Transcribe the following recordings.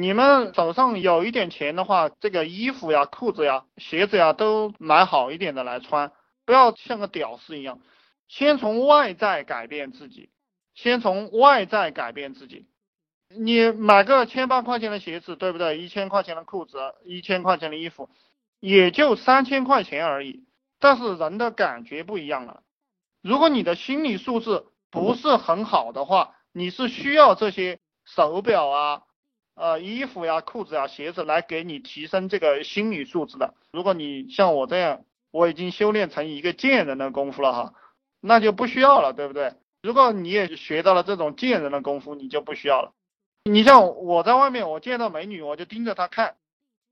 你们手上有一点钱的话，这个衣服呀、裤子呀、鞋子呀都买好一点的来穿，不要像个屌丝一样。先从外在改变自己，先从外在改变自己。你买个千八块钱的鞋子，对不对？一千块钱的裤子，一千块钱的衣服，也就三千块钱而已。但是人的感觉不一样了。如果你的心理素质不是很好的话，你是需要这些手表啊、呃衣服呀、裤子呀、鞋子来给你提升这个心理素质的。如果你像我这样，我已经修炼成一个贱人的功夫了哈。那就不需要了，对不对？如果你也学到了这种贱人的功夫，你就不需要了。你像我在外面，我见到美女，我就盯着她看，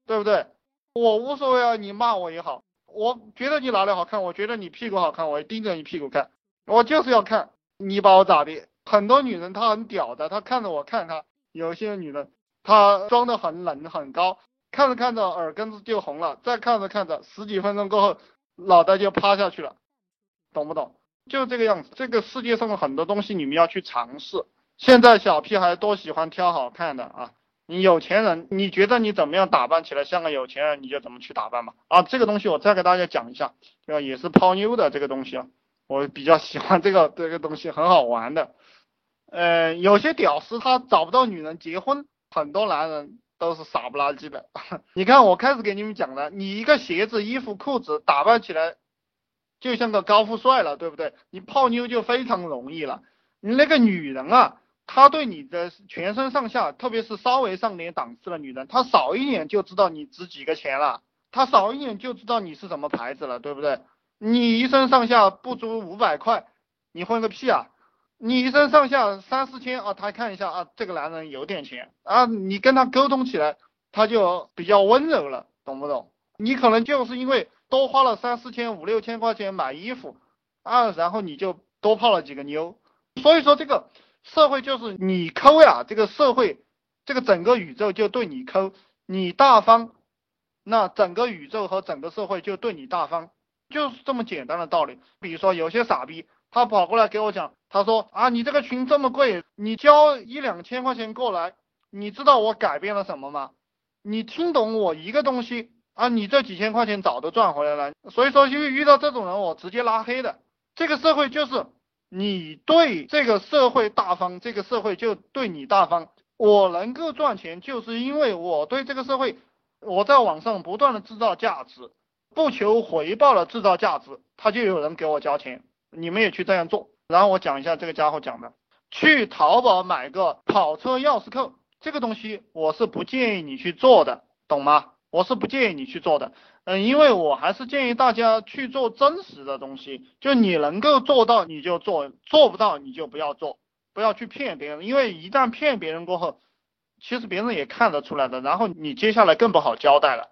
对不对？我无所谓啊，你骂我也好，我觉得你哪里好看，我觉得你屁股好看，我盯着你屁股看，我就是要看你把我咋的。很多女人她很屌的，她看着我看她，有些女人他装的很冷很高，看着看着耳根子就红了，再看着看着十几分钟过后，脑袋就趴下去了，懂不懂？就这个样子，这个世界上的很多东西你们要去尝试。现在小屁孩多喜欢挑好看的啊！你有钱人，你觉得你怎么样打扮起来像个有钱人，你就怎么去打扮吧。啊，这个东西我再给大家讲一下，对吧？也是泡妞的这个东西啊，我比较喜欢这个 这个东西，很好玩的。呃，有些屌丝他找不到女人结婚，很多男人都是傻不拉几的。你看我开始给你们讲的，你一个鞋子、衣服、裤子打扮起来。就像个高富帅了，对不对？你泡妞就非常容易了。你那个女人啊，她对你的全身上下，特别是稍微上点档次的女人，她少一眼就知道你值几个钱了，她少一眼就知道你是什么牌子了，对不对？你一身上下不足五百块，你混个屁啊！你一身上下三四千啊，他看一下啊，这个男人有点钱啊，你跟他沟通起来，他就比较温柔了，懂不懂？你可能就是因为。多花了三四千五六千块钱买衣服啊，然后你就多泡了几个妞，所以说这个社会就是你抠呀，这个社会，这个整个宇宙就对你抠，你大方，那整个宇宙和整个社会就对你大方，就是这么简单的道理。比如说有些傻逼，他跑过来给我讲，他说啊，你这个群这么贵，你交一两千块钱过来，你知道我改变了什么吗？你听懂我一个东西？啊，你这几千块钱早都赚回来了，所以说遇遇到这种人，我直接拉黑的。这个社会就是你对这个社会大方，这个社会就对你大方。我能够赚钱，就是因为我对这个社会，我在网上不断的制造价值，不求回报的制造价值，他就有人给我交钱。你们也去这样做。然后我讲一下这个家伙讲的，去淘宝买个跑车钥匙扣，这个东西我是不建议你去做的，懂吗？我是不建议你去做的，嗯，因为我还是建议大家去做真实的东西，就你能够做到你就做，做不到你就不要做，不要去骗别人，因为一旦骗别人过后，其实别人也看得出来的，然后你接下来更不好交代了。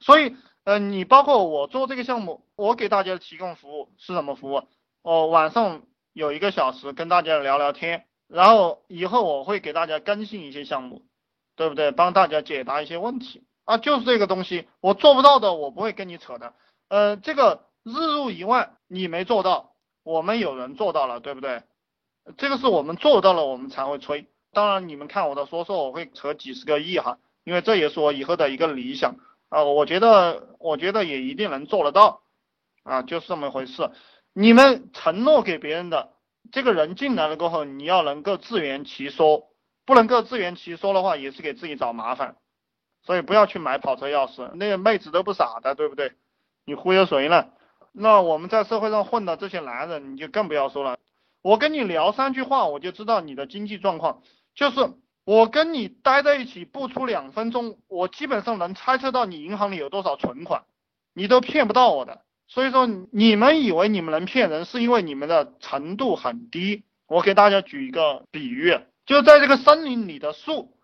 所以，嗯，你包括我做这个项目，我给大家提供服务是什么服务？我晚上有一个小时跟大家聊聊天，然后以后我会给大家更新一些项目，对不对？帮大家解答一些问题。啊，就是这个东西，我做不到的，我不会跟你扯的。呃，这个日入一万你没做到，我们有人做到了，对不对？这个是我们做到了，我们才会吹。当然，你们看我的说说，我会扯几十个亿哈，因为这也是我以后的一个理想啊。我觉得，我觉得也一定能做得到啊，就是这么回事。你们承诺给别人的，这个人进来了过后，你要能够自圆其说，不能够自圆其说的话，也是给自己找麻烦。所以不要去买跑车钥匙，那个妹子都不傻的，对不对？你忽悠谁呢？那我们在社会上混的这些男人，你就更不要说了。我跟你聊三句话，我就知道你的经济状况。就是我跟你待在一起不出两分钟，我基本上能猜测到你银行里有多少存款，你都骗不到我的。所以说，你们以为你们能骗人，是因为你们的程度很低。我给大家举一个比喻，就在这个森林里的树。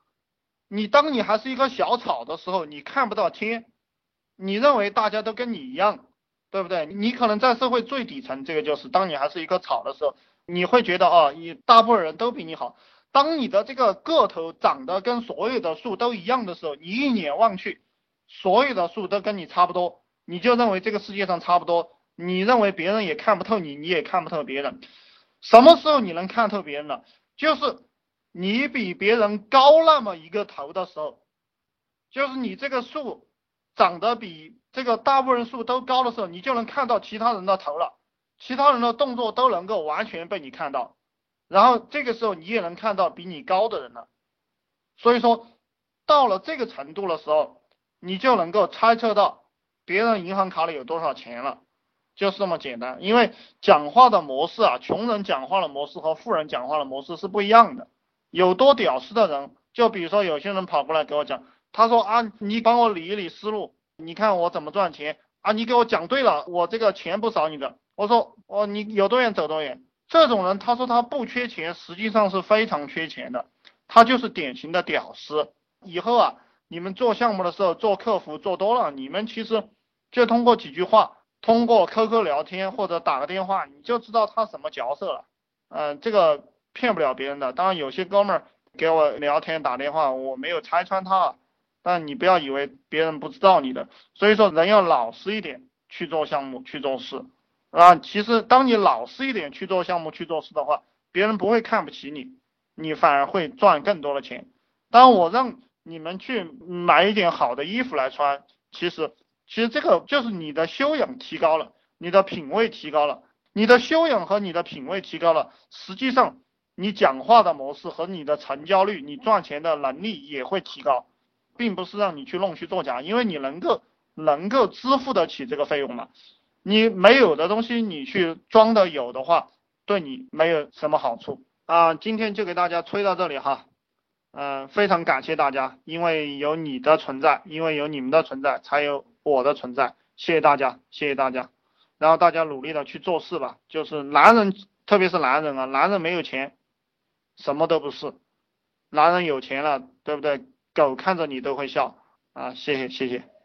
你当你还是一棵小草的时候，你看不到天，你认为大家都跟你一样，对不对？你可能在社会最底层，这个就是当你还是一棵草的时候，你会觉得啊，你大部分人都比你好。当你的这个个头长得跟所有的树都一样的时候，你一眼望去，所有的树都跟你差不多，你就认为这个世界上差不多，你认为别人也看不透你，你也看不透别人。什么时候你能看透别人了？就是。你比别人高那么一个头的时候，就是你这个树长得比这个大部分树都高的时候，你就能看到其他人的头了，其他人的动作都能够完全被你看到，然后这个时候你也能看到比你高的人了。所以说，到了这个程度的时候，你就能够猜测到别人银行卡里有多少钱了。就是这么简单，因为讲话的模式啊，穷人讲话的模式和富人讲话的模式是不一样的。有多屌丝的人，就比如说有些人跑过来给我讲，他说啊，你帮我理一理思路，你看我怎么赚钱啊？你给我讲对了，我这个钱不少你的。我说哦，你有多远走多远。这种人，他说他不缺钱，实际上是非常缺钱的，他就是典型的屌丝。以后啊，你们做项目的时候，做客服做多了，你们其实就通过几句话。通过 QQ 聊天或者打个电话，你就知道他什么角色了。嗯，这个骗不了别人的。当然，有些哥们儿给我聊天打电话，我没有拆穿他，但你不要以为别人不知道你的。所以说，人要老实一点去做项目去做事啊。其实，当你老实一点去做项目去做事的话，别人不会看不起你，你反而会赚更多的钱。当我让你们去买一点好的衣服来穿，其实。其实这个就是你的修养提高了，你的品味提高了，你的修养和你的品味提高了，实际上你讲话的模式和你的成交率，你赚钱的能力也会提高，并不是让你去弄虚作假，因为你能够能够支付得起这个费用嘛。你没有的东西你去装的有的话，对你没有什么好处啊。今天就给大家吹到这里哈。嗯，非常感谢大家，因为有你的存在，因为有你们的存在，才有我的存在。谢谢大家，谢谢大家。然后大家努力的去做事吧。就是男人，特别是男人啊，男人没有钱，什么都不是。男人有钱了，对不对？狗看着你都会笑啊！谢谢，谢谢。